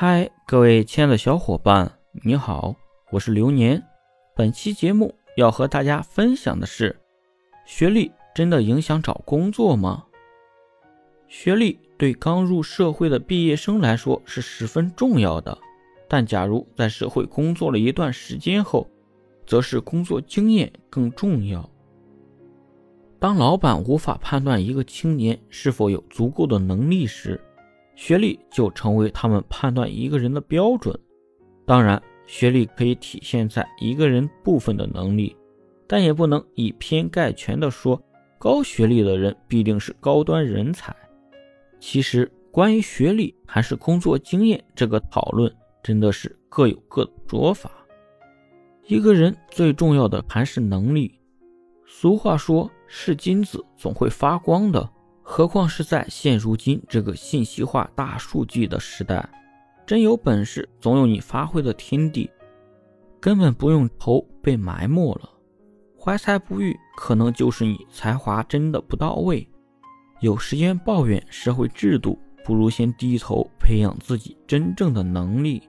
嗨，各位亲爱的小伙伴，你好，我是流年。本期节目要和大家分享的是：学历真的影响找工作吗？学历对刚入社会的毕业生来说是十分重要的，但假如在社会工作了一段时间后，则是工作经验更重要。当老板无法判断一个青年是否有足够的能力时，学历就成为他们判断一个人的标准。当然，学历可以体现在一个人部分的能力，但也不能以偏概全的说高学历的人必定是高端人才。其实，关于学历还是工作经验这个讨论，真的是各有各的说法。一个人最重要的还是能力。俗话说：“是金子总会发光的。”何况是在现如今这个信息化、大数据的时代，真有本事，总有你发挥的天地，根本不用愁被埋没了。怀才不遇，可能就是你才华真的不到位。有时间抱怨社会制度，不如先低头培养自己真正的能力。